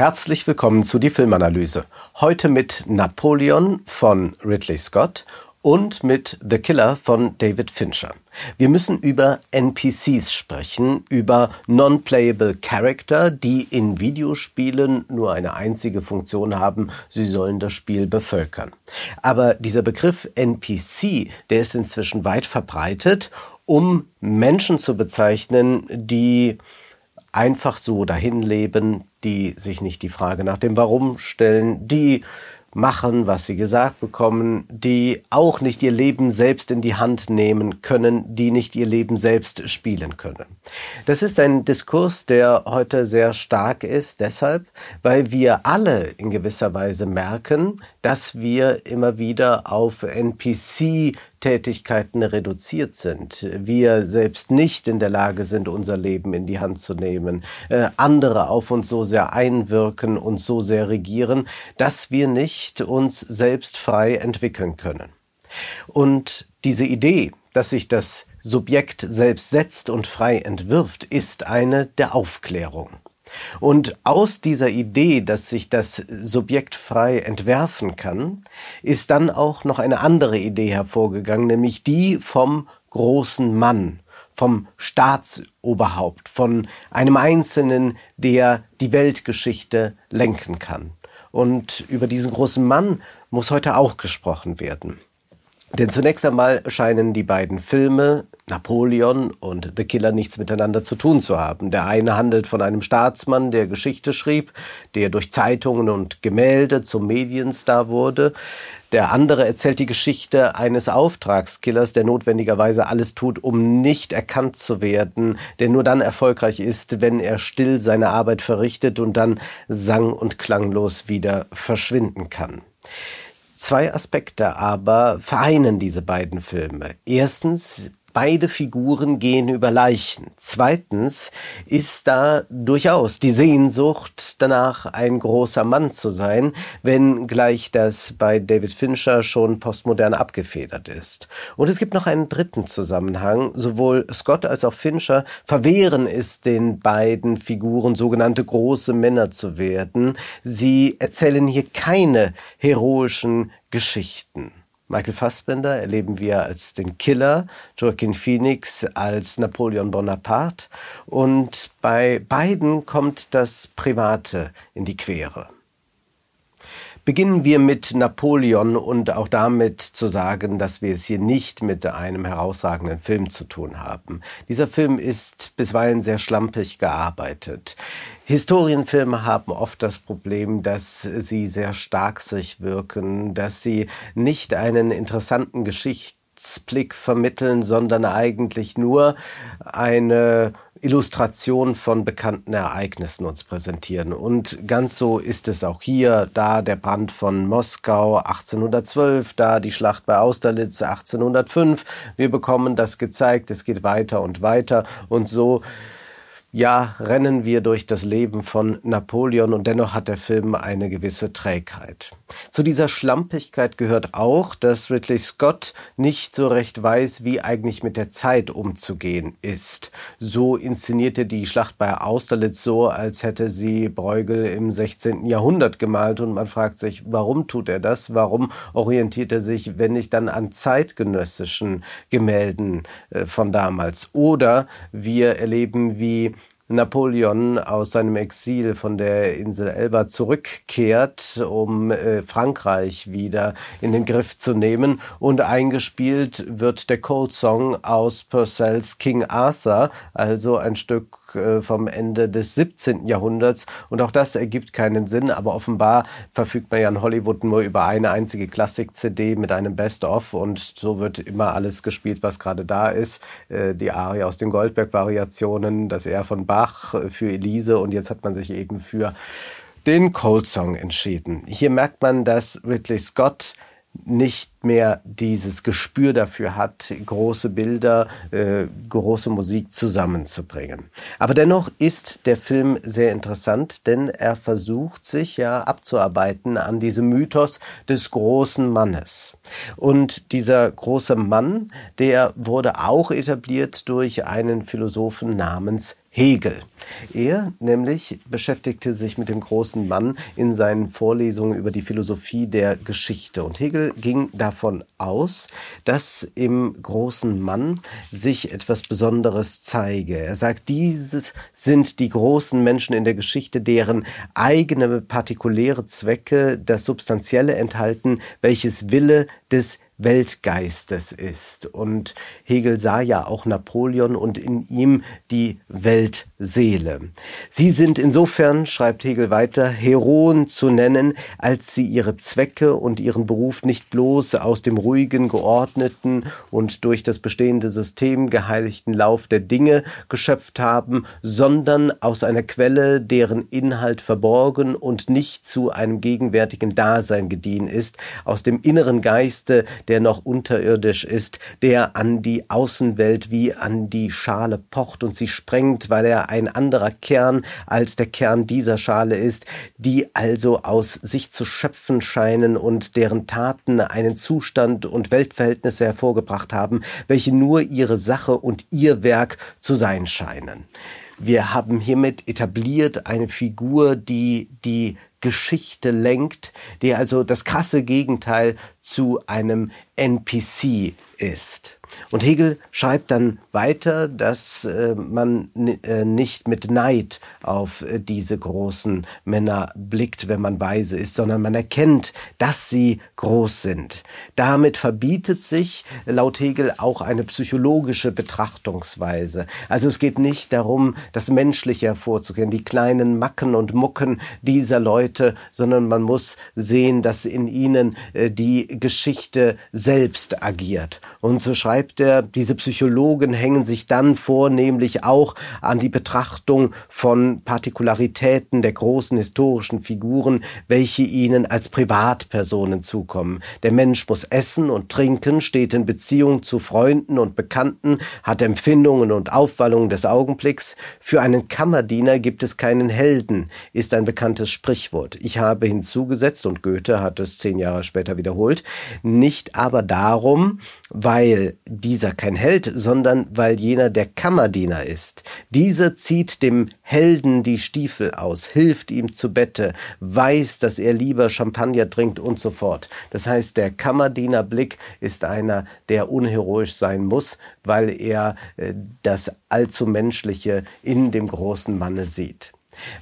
Herzlich willkommen zu die Filmanalyse. Heute mit Napoleon von Ridley Scott und mit The Killer von David Fincher. Wir müssen über NPCs sprechen, über Non-Playable Character, die in Videospielen nur eine einzige Funktion haben, sie sollen das Spiel bevölkern. Aber dieser Begriff NPC, der ist inzwischen weit verbreitet, um Menschen zu bezeichnen, die einfach so dahin leben, die sich nicht die Frage nach dem Warum stellen, die machen, was sie gesagt bekommen, die auch nicht ihr Leben selbst in die Hand nehmen können, die nicht ihr Leben selbst spielen können. Das ist ein Diskurs, der heute sehr stark ist, deshalb, weil wir alle in gewisser Weise merken, dass wir immer wieder auf NPC Tätigkeiten reduziert sind. Wir selbst nicht in der Lage sind, unser Leben in die Hand zu nehmen. Äh, andere auf uns so sehr einwirken und so sehr regieren, dass wir nicht uns selbst frei entwickeln können. Und diese Idee, dass sich das Subjekt selbst setzt und frei entwirft, ist eine der Aufklärung. Und aus dieser Idee, dass sich das Subjekt frei entwerfen kann, ist dann auch noch eine andere Idee hervorgegangen, nämlich die vom großen Mann, vom Staatsoberhaupt, von einem Einzelnen, der die Weltgeschichte lenken kann. Und über diesen großen Mann muss heute auch gesprochen werden. Denn zunächst einmal scheinen die beiden Filme Napoleon und The Killer nichts miteinander zu tun zu haben. Der eine handelt von einem Staatsmann, der Geschichte schrieb, der durch Zeitungen und Gemälde zum Medienstar wurde. Der andere erzählt die Geschichte eines Auftragskillers, der notwendigerweise alles tut, um nicht erkannt zu werden, der nur dann erfolgreich ist, wenn er still seine Arbeit verrichtet und dann sang- und klanglos wieder verschwinden kann. Zwei Aspekte aber vereinen diese beiden Filme. Erstens Beide Figuren gehen über Leichen. Zweitens ist da durchaus die Sehnsucht danach, ein großer Mann zu sein, wenn gleich das bei David Fincher schon postmodern abgefedert ist. Und es gibt noch einen dritten Zusammenhang. Sowohl Scott als auch Fincher verwehren es den beiden Figuren, sogenannte große Männer zu werden. Sie erzählen hier keine heroischen Geschichten. Michael Fassbender erleben wir als den Killer, Joaquin Phoenix als Napoleon Bonaparte und bei beiden kommt das Private in die Quere. Beginnen wir mit Napoleon und auch damit zu sagen, dass wir es hier nicht mit einem herausragenden Film zu tun haben. Dieser Film ist bisweilen sehr schlampig gearbeitet. Historienfilme haben oft das Problem, dass sie sehr stark sich wirken, dass sie nicht einen interessanten Geschichtsblick vermitteln, sondern eigentlich nur eine Illustration von bekannten Ereignissen uns präsentieren. Und ganz so ist es auch hier, da der Brand von Moskau 1812, da die Schlacht bei Austerlitz 1805. Wir bekommen das gezeigt, es geht weiter und weiter und so ja, rennen wir durch das Leben von Napoleon und dennoch hat der Film eine gewisse Trägheit. Zu dieser Schlampigkeit gehört auch, dass Ridley Scott nicht so recht weiß, wie eigentlich mit der Zeit umzugehen ist. So inszenierte die Schlacht bei Austerlitz so, als hätte sie Bruegel im 16. Jahrhundert gemalt und man fragt sich, warum tut er das? Warum orientiert er sich, wenn nicht dann an zeitgenössischen Gemälden äh, von damals? Oder wir erleben, wie Napoleon aus seinem Exil von der Insel Elba zurückkehrt, um äh, Frankreich wieder in den Griff zu nehmen. Und eingespielt wird der Cold Song aus Purcells King Arthur, also ein Stück vom Ende des 17. Jahrhunderts. Und auch das ergibt keinen Sinn, aber offenbar verfügt man ja in Hollywood nur über eine einzige Klassik-CD mit einem Best-of und so wird immer alles gespielt, was gerade da ist. Äh, die Arie aus den Goldberg-Variationen, das R von Bach für Elise und jetzt hat man sich eben für den Cold Song entschieden. Hier merkt man, dass Ridley Scott nicht mehr dieses Gespür dafür hat, große Bilder, äh, große Musik zusammenzubringen. Aber dennoch ist der Film sehr interessant, denn er versucht sich ja abzuarbeiten an diesem Mythos des großen Mannes. Und dieser große Mann, der wurde auch etabliert durch einen Philosophen namens Hegel. Er nämlich beschäftigte sich mit dem großen Mann in seinen Vorlesungen über die Philosophie der Geschichte. Und Hegel ging davon aus, dass im großen Mann sich etwas Besonderes zeige. Er sagt, dieses sind die großen Menschen in der Geschichte, deren eigene partikuläre Zwecke das Substanzielle enthalten, welches Wille des Weltgeistes ist. Und Hegel sah ja auch Napoleon und in ihm die Weltseele. Sie sind insofern, schreibt Hegel weiter, Heroen zu nennen, als sie ihre Zwecke und ihren Beruf nicht bloß aus dem ruhigen, geordneten und durch das bestehende System geheiligten Lauf der Dinge geschöpft haben, sondern aus einer Quelle, deren Inhalt verborgen und nicht zu einem gegenwärtigen Dasein gediehen ist, aus dem inneren Geiste, der noch unterirdisch ist, der an die Außenwelt wie an die Schale pocht und sie sprengt, weil er ein anderer Kern als der Kern dieser Schale ist, die also aus sich zu schöpfen scheinen und deren Taten einen Zustand und Weltverhältnisse hervorgebracht haben, welche nur ihre Sache und ihr Werk zu sein scheinen. Wir haben hiermit etabliert eine Figur, die die Geschichte lenkt, die also das krasse Gegenteil zu einem NPC ist. Und Hegel schreibt dann weiter, dass äh, man äh, nicht mit Neid auf äh, diese großen Männer blickt, wenn man weise ist, sondern man erkennt, dass sie groß sind. Damit verbietet sich laut Hegel auch eine psychologische Betrachtungsweise. Also es geht nicht darum, das Menschliche hervorzukehren, die kleinen Macken und Mucken dieser Leute, sondern man muss sehen, dass in ihnen die Geschichte selbst agiert. Und so schreibt er, diese Psychologen hängen sich dann vornehmlich auch an die Betrachtung von Partikularitäten der großen historischen Figuren, welche ihnen als Privatpersonen zukommen. Der Mensch muss essen und trinken, steht in Beziehung zu Freunden und Bekannten, hat Empfindungen und Aufwallungen des Augenblicks. Für einen Kammerdiener gibt es keinen Helden, ist ein bekanntes Sprichwort. Ich habe hinzugesetzt, und Goethe hat es zehn Jahre später wiederholt, nicht aber darum, weil dieser kein Held, sondern weil jener der Kammerdiener ist. Dieser zieht dem Helden die Stiefel aus, hilft ihm zu Bette, weiß, dass er lieber Champagner trinkt und so fort. Das heißt, der Kammerdienerblick ist einer, der unheroisch sein muss, weil er äh, das allzu Menschliche in dem großen Manne sieht.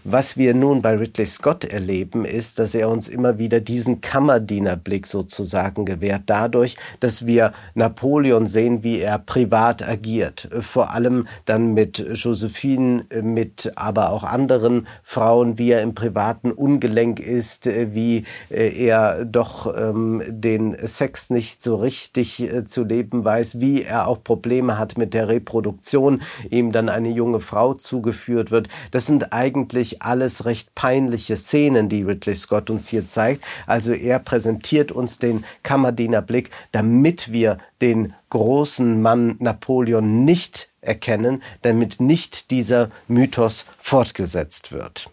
Was wir nun bei Ridley Scott erleben, ist, dass er uns immer wieder diesen Kammerdienerblick sozusagen gewährt, dadurch, dass wir Napoleon sehen, wie er privat agiert. Vor allem dann mit Josephine, mit aber auch anderen Frauen, wie er im privaten ungelenk ist, wie er doch ähm, den Sex nicht so richtig äh, zu leben weiß, wie er auch Probleme hat mit der Reproduktion, ihm dann eine junge Frau zugeführt wird. Das sind eigentlich eigentlich alles recht peinliche Szenen, die Ridley Scott uns hier zeigt. Also er präsentiert uns den Kammerdienerblick, damit wir den großen Mann Napoleon nicht erkennen, damit nicht dieser Mythos fortgesetzt wird.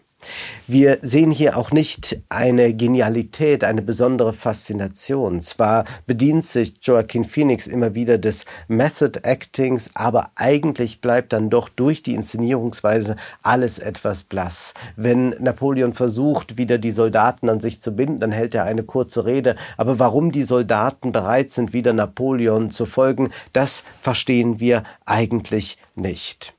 Wir sehen hier auch nicht eine Genialität, eine besondere Faszination. Zwar bedient sich Joaquin Phoenix immer wieder des Method Actings, aber eigentlich bleibt dann doch durch die Inszenierungsweise alles etwas blass. Wenn Napoleon versucht, wieder die Soldaten an sich zu binden, dann hält er eine kurze Rede. Aber warum die Soldaten bereit sind, wieder Napoleon zu folgen, das verstehen wir eigentlich nicht.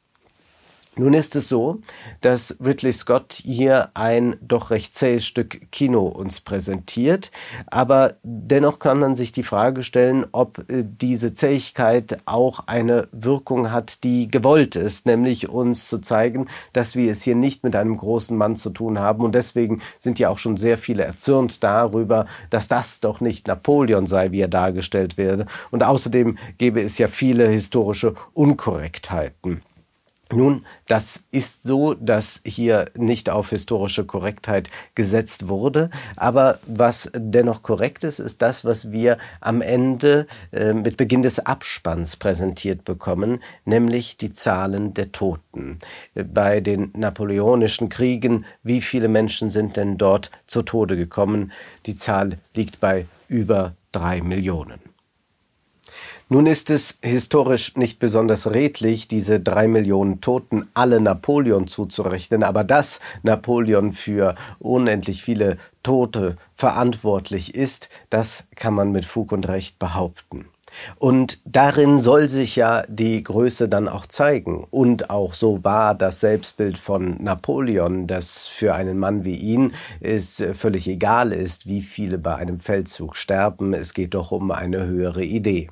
Nun ist es so, dass Ridley Scott hier ein doch recht zähes Stück Kino uns präsentiert, aber dennoch kann man sich die Frage stellen, ob äh, diese Zähigkeit auch eine Wirkung hat, die gewollt ist, nämlich uns zu zeigen, dass wir es hier nicht mit einem großen Mann zu tun haben. Und deswegen sind ja auch schon sehr viele erzürnt darüber, dass das doch nicht Napoleon sei, wie er dargestellt werde. Und außerdem gäbe es ja viele historische Unkorrektheiten. Nun, das ist so, dass hier nicht auf historische Korrektheit gesetzt wurde. Aber was dennoch korrekt ist, ist das, was wir am Ende äh, mit Beginn des Abspanns präsentiert bekommen, nämlich die Zahlen der Toten. Bei den napoleonischen Kriegen, wie viele Menschen sind denn dort zu Tode gekommen? Die Zahl liegt bei über drei Millionen. Nun ist es historisch nicht besonders redlich, diese drei Millionen Toten alle Napoleon zuzurechnen, aber dass Napoleon für unendlich viele Tote verantwortlich ist, das kann man mit Fug und Recht behaupten. Und darin soll sich ja die Größe dann auch zeigen. Und auch so war das Selbstbild von Napoleon, dass für einen Mann wie ihn es völlig egal ist, wie viele bei einem Feldzug sterben. Es geht doch um eine höhere Idee.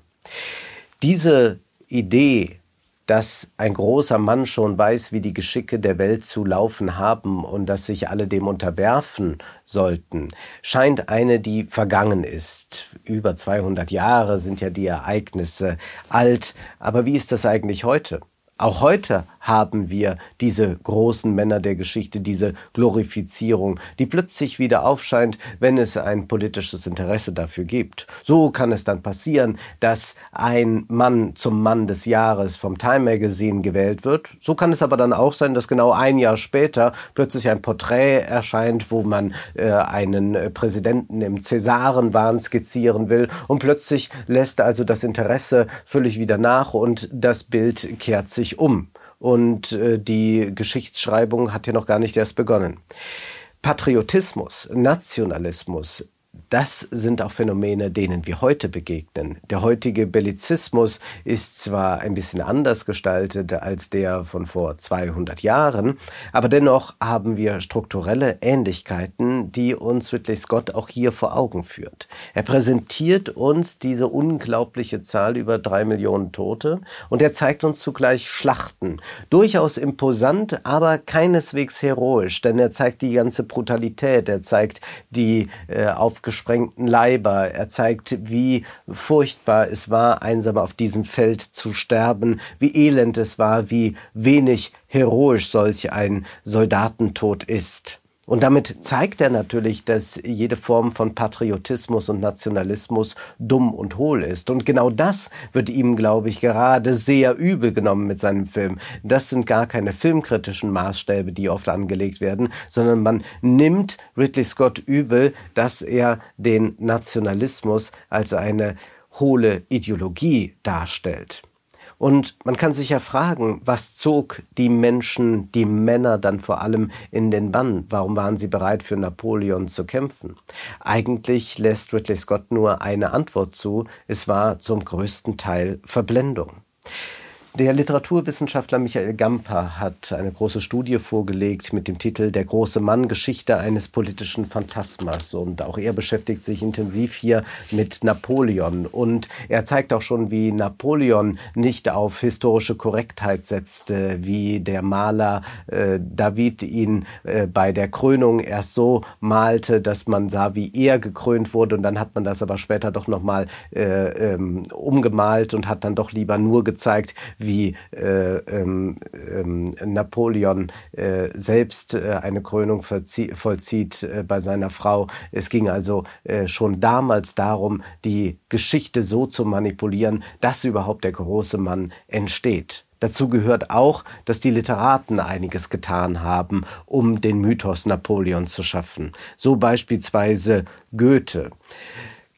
Diese Idee, dass ein großer Mann schon weiß, wie die Geschicke der Welt zu laufen haben und dass sich alle dem unterwerfen sollten, scheint eine, die vergangen ist. Über 200 Jahre sind ja die Ereignisse alt. Aber wie ist das eigentlich heute? Auch heute haben wir diese großen Männer der Geschichte, diese Glorifizierung, die plötzlich wieder aufscheint, wenn es ein politisches Interesse dafür gibt. So kann es dann passieren, dass ein Mann zum Mann des Jahres vom Time Magazine gewählt wird. So kann es aber dann auch sein, dass genau ein Jahr später plötzlich ein Porträt erscheint, wo man äh, einen Präsidenten im Cäsarenwahn skizzieren will und plötzlich lässt also das Interesse völlig wieder nach und das Bild kehrt sich sich um. Und äh, die Geschichtsschreibung hat ja noch gar nicht erst begonnen. Patriotismus, Nationalismus, das sind auch Phänomene, denen wir heute begegnen. Der heutige Bellizismus ist zwar ein bisschen anders gestaltet als der von vor 200 Jahren, aber dennoch haben wir strukturelle Ähnlichkeiten, die uns Ridley Scott auch hier vor Augen führt. Er präsentiert uns diese unglaubliche Zahl über drei Millionen Tote und er zeigt uns zugleich Schlachten. Durchaus imposant, aber keineswegs heroisch, denn er zeigt die ganze Brutalität, er zeigt die äh, auf gesprengten Leiber. Er zeigt, wie furchtbar es war, einsam auf diesem Feld zu sterben, wie elend es war, wie wenig heroisch solch ein Soldatentod ist. Und damit zeigt er natürlich, dass jede Form von Patriotismus und Nationalismus dumm und hohl ist. Und genau das wird ihm, glaube ich, gerade sehr übel genommen mit seinem Film. Das sind gar keine filmkritischen Maßstäbe, die oft angelegt werden, sondern man nimmt Ridley Scott übel, dass er den Nationalismus als eine hohle Ideologie darstellt. Und man kann sich ja fragen, was zog die Menschen, die Männer dann vor allem in den Bann? Warum waren sie bereit, für Napoleon zu kämpfen? Eigentlich lässt Ridley Scott nur eine Antwort zu. Es war zum größten Teil Verblendung. Der Literaturwissenschaftler Michael Gamper hat eine große Studie vorgelegt mit dem Titel Der große Mann Geschichte eines politischen Phantasmas. Und auch er beschäftigt sich intensiv hier mit Napoleon. Und er zeigt auch schon, wie Napoleon nicht auf historische Korrektheit setzte, wie der Maler äh, David ihn äh, bei der Krönung erst so malte, dass man sah, wie er gekrönt wurde. Und dann hat man das aber später doch nochmal äh, ähm, umgemalt und hat dann doch lieber nur gezeigt, wie äh, ähm, ähm, Napoleon äh, selbst äh, eine Krönung vollzieht äh, bei seiner Frau. Es ging also äh, schon damals darum, die Geschichte so zu manipulieren, dass überhaupt der große Mann entsteht. Dazu gehört auch, dass die Literaten einiges getan haben, um den Mythos Napoleon zu schaffen. So beispielsweise Goethe.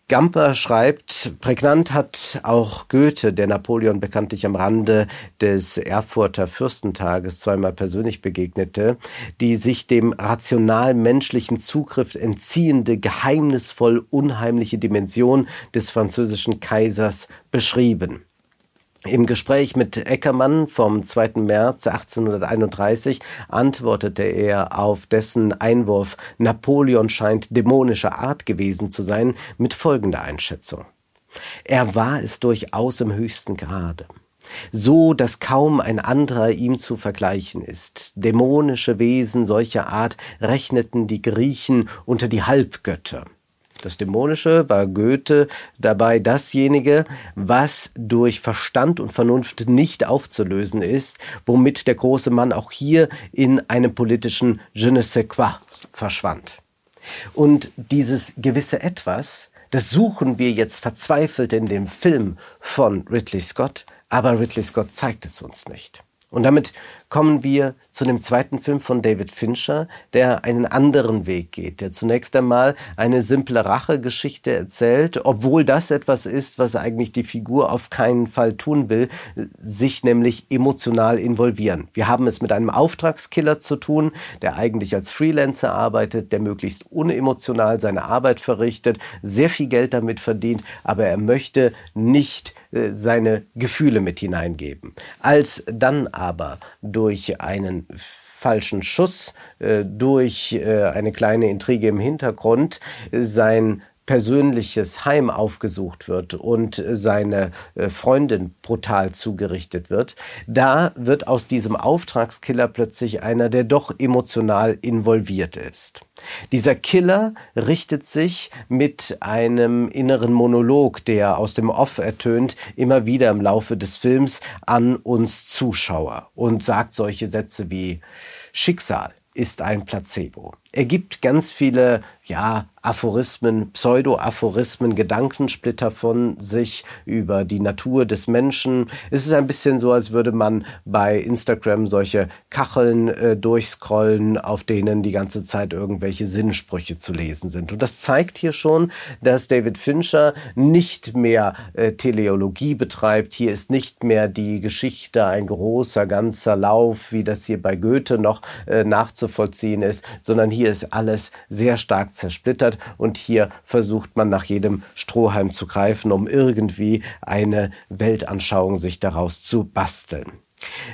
Gamper schreibt, prägnant hat auch Goethe, der Napoleon bekanntlich am Rande des Erfurter Fürstentages zweimal persönlich begegnete, die sich dem rational menschlichen Zugriff entziehende, geheimnisvoll unheimliche Dimension des französischen Kaisers beschrieben. Im Gespräch mit Eckermann vom 2. März 1831 antwortete er auf dessen Einwurf, Napoleon scheint dämonischer Art gewesen zu sein, mit folgender Einschätzung. Er war es durchaus im höchsten Grade so dass kaum ein anderer ihm zu vergleichen ist. Dämonische Wesen solcher Art rechneten die Griechen unter die Halbgötter. Das Dämonische war Goethe dabei dasjenige, was durch Verstand und Vernunft nicht aufzulösen ist, womit der große Mann auch hier in einem politischen Je ne sais quoi verschwand. Und dieses gewisse Etwas, das suchen wir jetzt verzweifelt in dem Film von Ridley Scott, aber Ridley Scott zeigt es uns nicht. Und damit kommen wir zu dem zweiten Film von David Fincher, der einen anderen Weg geht, der zunächst einmal eine simple Rachegeschichte erzählt, obwohl das etwas ist, was eigentlich die Figur auf keinen Fall tun will, sich nämlich emotional involvieren. Wir haben es mit einem Auftragskiller zu tun, der eigentlich als Freelancer arbeitet, der möglichst unemotional seine Arbeit verrichtet, sehr viel Geld damit verdient, aber er möchte nicht äh, seine Gefühle mit hineingeben. Als dann aber durch einen falschen Schuss, äh, durch äh, eine kleine Intrige im Hintergrund. Sein persönliches Heim aufgesucht wird und seine äh, Freundin brutal zugerichtet wird, da wird aus diesem Auftragskiller plötzlich einer, der doch emotional involviert ist. Dieser Killer richtet sich mit einem inneren Monolog, der aus dem Off ertönt, immer wieder im Laufe des Films an uns Zuschauer und sagt solche Sätze wie Schicksal ist ein Placebo. Er gibt ganz viele ja, Aphorismen, Pseudo-Aphorismen, Gedankensplitter von sich über die Natur des Menschen. Es ist ein bisschen so, als würde man bei Instagram solche Kacheln äh, durchscrollen, auf denen die ganze Zeit irgendwelche Sinnsprüche zu lesen sind. Und das zeigt hier schon, dass David Fincher nicht mehr äh, Teleologie betreibt. Hier ist nicht mehr die Geschichte ein großer, ganzer Lauf, wie das hier bei Goethe noch äh, nachzuvollziehen ist, sondern hier ist alles sehr stark zersplittert und hier versucht man nach jedem Strohhalm zu greifen, um irgendwie eine Weltanschauung sich daraus zu basteln.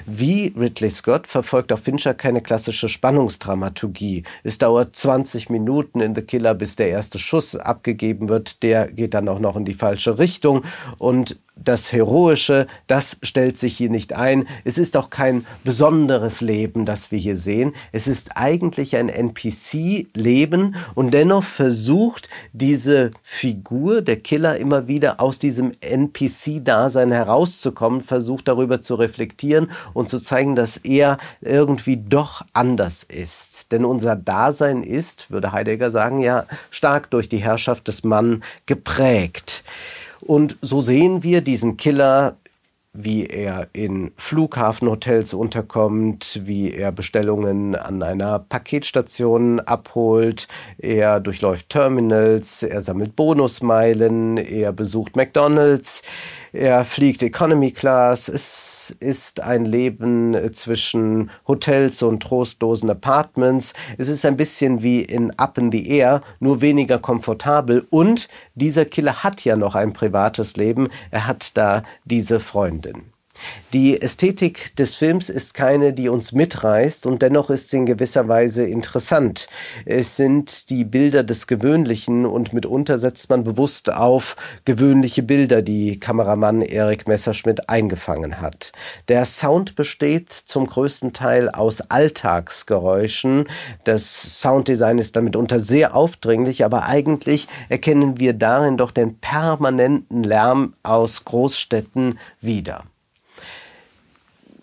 Wie Ridley Scott verfolgt auch Fincher keine klassische Spannungsdramaturgie. Es dauert 20 Minuten in The Killer, bis der erste Schuss abgegeben wird. Der geht dann auch noch in die falsche Richtung und das Heroische, das stellt sich hier nicht ein. Es ist auch kein besonderes Leben, das wir hier sehen. Es ist eigentlich ein NPC-Leben und dennoch versucht diese Figur, der Killer, immer wieder aus diesem NPC-Dasein herauszukommen, versucht darüber zu reflektieren und zu zeigen, dass er irgendwie doch anders ist. Denn unser Dasein ist, würde Heidegger sagen, ja stark durch die Herrschaft des Mann geprägt. Und so sehen wir diesen Killer wie er in Flughafenhotels unterkommt, wie er Bestellungen an einer Paketstation abholt, er durchläuft Terminals, er sammelt Bonusmeilen, er besucht McDonald's, er fliegt Economy Class. Es ist ein Leben zwischen Hotels und trostlosen Apartments. Es ist ein bisschen wie in Up in the Air, nur weniger komfortabel. Und dieser Killer hat ja noch ein privates Leben. Er hat da diese Freundin. Die Ästhetik des Films ist keine, die uns mitreißt und dennoch ist sie in gewisser Weise interessant. Es sind die Bilder des Gewöhnlichen und mitunter setzt man bewusst auf gewöhnliche Bilder, die Kameramann Erik Messerschmidt eingefangen hat. Der Sound besteht zum größten Teil aus Alltagsgeräuschen. Das Sounddesign ist damit unter sehr aufdringlich, aber eigentlich erkennen wir darin doch den permanenten Lärm aus Großstädten wieder.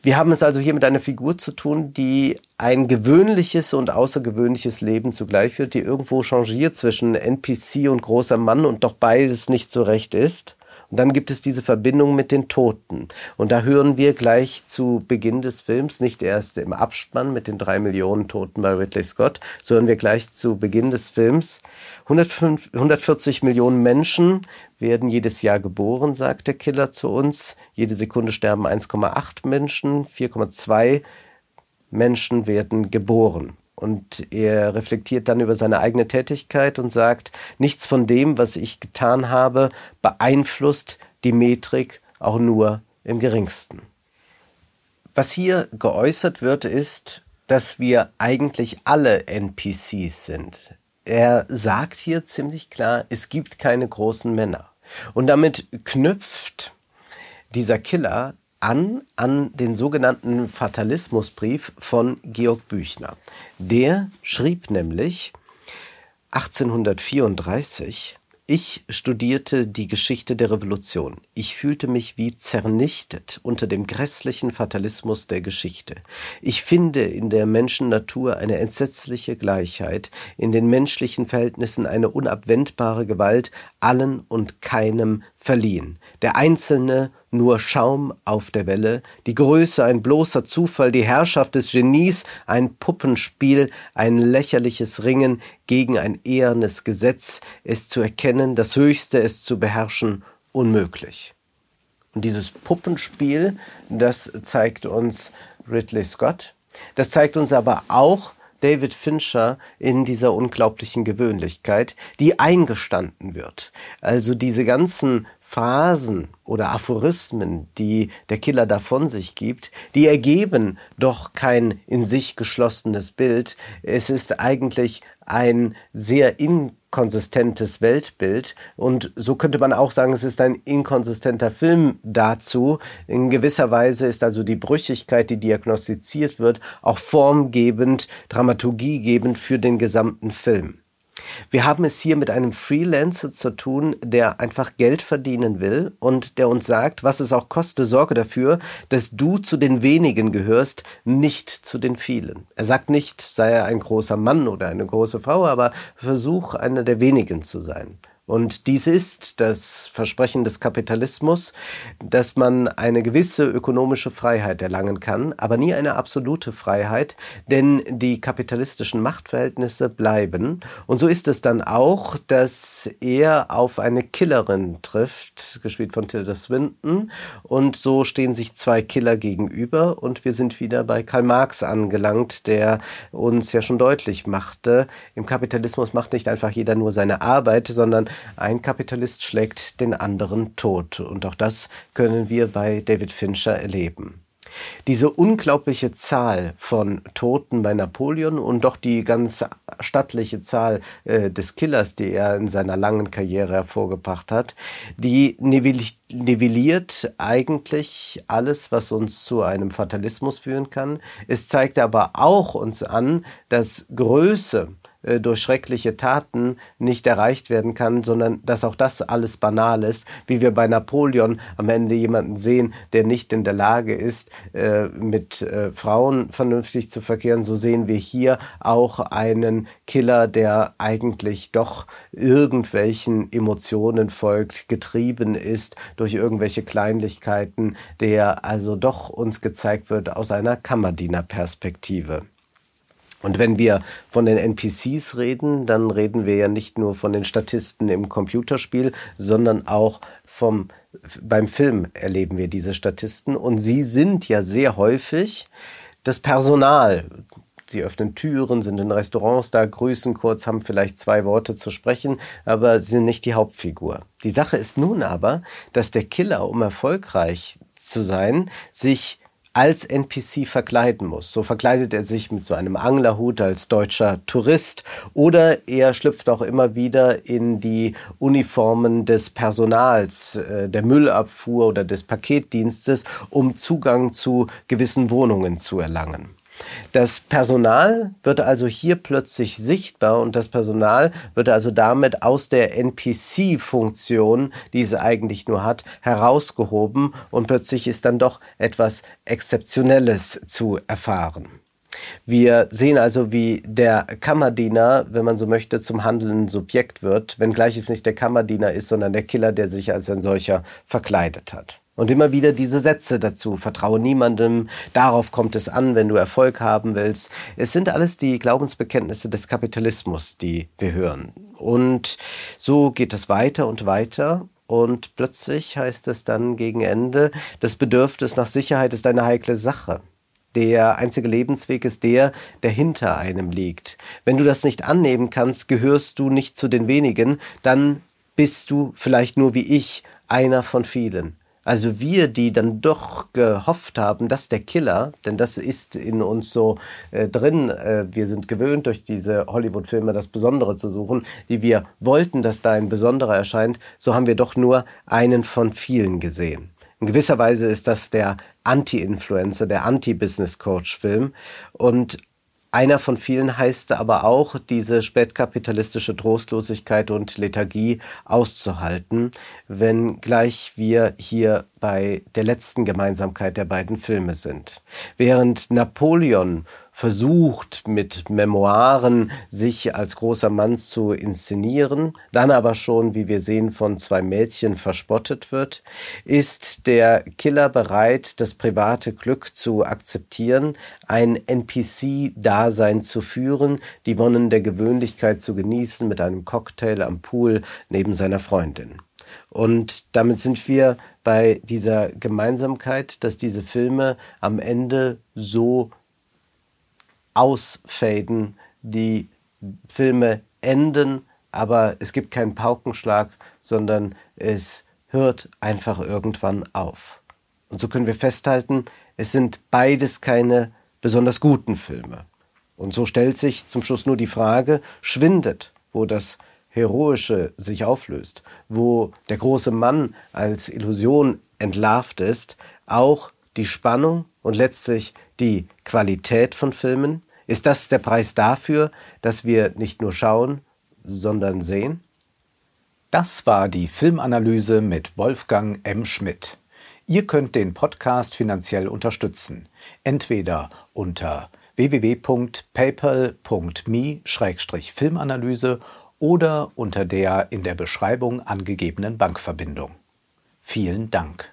Wir haben es also hier mit einer Figur zu tun, die ein gewöhnliches und außergewöhnliches Leben zugleich führt, die irgendwo changiert zwischen NPC und großer Mann und doch beides nicht so recht ist. Und dann gibt es diese Verbindung mit den Toten. Und da hören wir gleich zu Beginn des Films, nicht erst im Abspann mit den drei Millionen Toten bei Ridley Scott, so hören wir gleich zu Beginn des Films. 105, 140 Millionen Menschen werden jedes Jahr geboren, sagt der Killer zu uns. Jede Sekunde sterben 1,8 Menschen, 4,2 Menschen werden geboren. Und er reflektiert dann über seine eigene Tätigkeit und sagt, nichts von dem, was ich getan habe, beeinflusst die Metrik auch nur im geringsten. Was hier geäußert wird, ist, dass wir eigentlich alle NPCs sind. Er sagt hier ziemlich klar, es gibt keine großen Männer. Und damit knüpft dieser Killer an an den sogenannten Fatalismusbrief von Georg Büchner. Der schrieb nämlich 1834, Ich studierte die Geschichte der Revolution. Ich fühlte mich wie zernichtet unter dem grässlichen Fatalismus der Geschichte. Ich finde in der Menschennatur eine entsetzliche Gleichheit, in den menschlichen Verhältnissen eine unabwendbare Gewalt, allen und keinem verliehen. Der Einzelne nur Schaum auf der Welle, die Größe ein bloßer Zufall, die Herrschaft des Genies ein Puppenspiel, ein lächerliches Ringen gegen ein ehernes Gesetz, es zu erkennen, das Höchste es zu beherrschen, unmöglich. Und dieses Puppenspiel, das zeigt uns Ridley Scott, das zeigt uns aber auch David Fincher in dieser unglaublichen Gewöhnlichkeit, die eingestanden wird. Also diese ganzen Phrasen oder Aphorismen, die der Killer da von sich gibt, die ergeben doch kein in sich geschlossenes Bild. Es ist eigentlich ein sehr inkonsistentes Weltbild und so könnte man auch sagen, es ist ein inkonsistenter Film dazu. In gewisser Weise ist also die Brüchigkeit, die diagnostiziert wird, auch formgebend, dramaturgiegebend für den gesamten Film. Wir haben es hier mit einem Freelancer zu tun, der einfach Geld verdienen will und der uns sagt, was es auch koste, sorge dafür, dass du zu den wenigen gehörst, nicht zu den vielen. Er sagt nicht, sei er ein großer Mann oder eine große Frau, aber versuch einer der wenigen zu sein. Und dies ist das Versprechen des Kapitalismus, dass man eine gewisse ökonomische Freiheit erlangen kann, aber nie eine absolute Freiheit, denn die kapitalistischen Machtverhältnisse bleiben. Und so ist es dann auch, dass er auf eine Killerin trifft, gespielt von Tilda Swinton. Und so stehen sich zwei Killer gegenüber und wir sind wieder bei Karl Marx angelangt, der uns ja schon deutlich machte, im Kapitalismus macht nicht einfach jeder nur seine Arbeit, sondern ein Kapitalist schlägt den anderen tot. Und auch das können wir bei David Fincher erleben. Diese unglaubliche Zahl von Toten bei Napoleon und doch die ganz stattliche Zahl äh, des Killers, die er in seiner langen Karriere hervorgebracht hat, die nivelliert eigentlich alles, was uns zu einem Fatalismus führen kann. Es zeigt aber auch uns an, dass Größe äh, durch schreckliche Taten nicht erreicht werden kann, sondern dass auch das alles banal ist, wie wir bei Napoleon am Ende jemanden sehen, der nicht in der Lage ist, äh, mit äh, Frauen vernünftig zu verkehren, so sehen wir hier auch einen Killer, der eigentlich doch irgendwelchen Emotionen folgt, getrieben ist durch irgendwelche Kleinlichkeiten, der also doch uns gezeigt wird aus einer Kammerdienerperspektive. Und wenn wir von den NPCs reden, dann reden wir ja nicht nur von den Statisten im Computerspiel, sondern auch vom, beim Film erleben wir diese Statisten. Und sie sind ja sehr häufig das Personal. Sie öffnen Türen, sind in Restaurants da, grüßen kurz, haben vielleicht zwei Worte zu sprechen, aber sie sind nicht die Hauptfigur. Die Sache ist nun aber, dass der Killer, um erfolgreich zu sein, sich als NPC verkleiden muss. So verkleidet er sich mit so einem Anglerhut als deutscher Tourist oder er schlüpft auch immer wieder in die Uniformen des Personals, äh, der Müllabfuhr oder des Paketdienstes, um Zugang zu gewissen Wohnungen zu erlangen. Das Personal wird also hier plötzlich sichtbar und das Personal wird also damit aus der NPC-Funktion, die es eigentlich nur hat, herausgehoben und plötzlich ist dann doch etwas Exzeptionelles zu erfahren. Wir sehen also, wie der Kammerdiener, wenn man so möchte, zum handelnden Subjekt wird, wenngleich es nicht der Kammerdiener ist, sondern der Killer, der sich als ein solcher verkleidet hat. Und immer wieder diese Sätze dazu. Vertraue niemandem. Darauf kommt es an, wenn du Erfolg haben willst. Es sind alles die Glaubensbekenntnisse des Kapitalismus, die wir hören. Und so geht es weiter und weiter. Und plötzlich heißt es dann gegen Ende, das Bedürfnis nach Sicherheit ist eine heikle Sache. Der einzige Lebensweg ist der, der hinter einem liegt. Wenn du das nicht annehmen kannst, gehörst du nicht zu den wenigen, dann bist du vielleicht nur wie ich einer von vielen. Also wir, die dann doch gehofft haben, dass der Killer, denn das ist in uns so äh, drin, äh, wir sind gewöhnt durch diese Hollywood-Filme das Besondere zu suchen, die wir wollten, dass da ein Besonderer erscheint, so haben wir doch nur einen von vielen gesehen. In gewisser Weise ist das der Anti-Influencer, der Anti-Business-Coach-Film und Einer von vielen heißt aber auch, diese spätkapitalistische Trostlosigkeit und Lethargie auszuhalten, wenngleich wir hier bei der letzten Gemeinsamkeit der beiden Filme sind. Während Napoleon versucht, mit Memoiren sich als großer Mann zu inszenieren, dann aber schon, wie wir sehen, von zwei Mädchen verspottet wird, ist der Killer bereit, das private Glück zu akzeptieren, ein NPC-Dasein zu führen, die Wonnen der Gewöhnlichkeit zu genießen mit einem Cocktail am Pool neben seiner Freundin. Und damit sind wir bei dieser Gemeinsamkeit, dass diese Filme am Ende so ausfaden, die Filme enden, aber es gibt keinen Paukenschlag, sondern es hört einfach irgendwann auf. Und so können wir festhalten, es sind beides keine besonders guten Filme. Und so stellt sich zum Schluss nur die Frage, schwindet, wo das Heroische sich auflöst, wo der große Mann als Illusion entlarvt ist, auch die Spannung und letztlich die Qualität von Filmen? Ist das der Preis dafür, dass wir nicht nur schauen, sondern sehen? Das war die Filmanalyse mit Wolfgang M. Schmidt. Ihr könnt den Podcast finanziell unterstützen, entweder unter www.paypal.me-filmanalyse oder unter der in der Beschreibung angegebenen Bankverbindung. Vielen Dank.